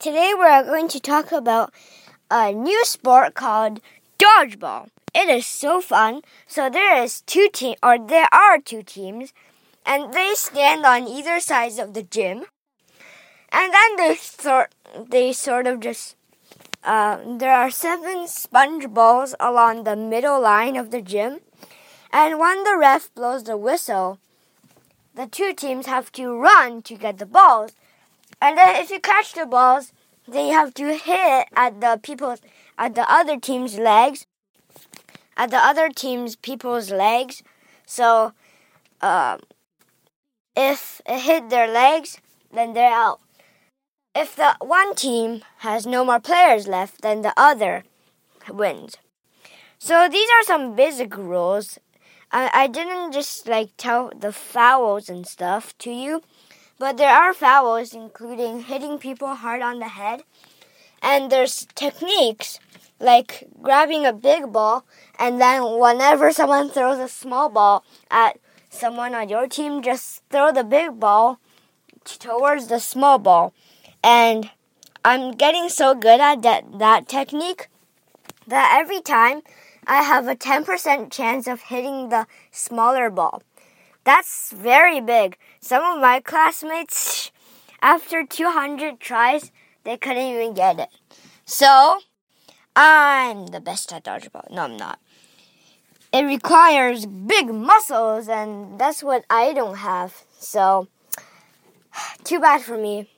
Today we're going to talk about a new sport called dodgeball. It is so fun. So there is two team or there are two teams and they stand on either sides of the gym. And then they sort they sort of just uh, there are seven sponge balls along the middle line of the gym. And when the ref blows the whistle, the two teams have to run to get the balls. And then if you catch the balls, they have to hit at the people's at the other team's legs. At the other team's people's legs. So um, if it hit their legs, then they're out. If the one team has no more players left, then the other wins. So these are some basic rules. I, I didn't just like tell the fouls and stuff to you, but there are fouls, including hitting people hard on the head. And there's techniques like grabbing a big ball, and then whenever someone throws a small ball at someone on your team, just throw the big ball towards the small ball. And I'm getting so good at that, that technique that every time I have a 10% chance of hitting the smaller ball. That's very big. Some of my classmates, after 200 tries, they couldn't even get it. So, I'm the best at dodgeball. No, I'm not. It requires big muscles, and that's what I don't have. So, too bad for me.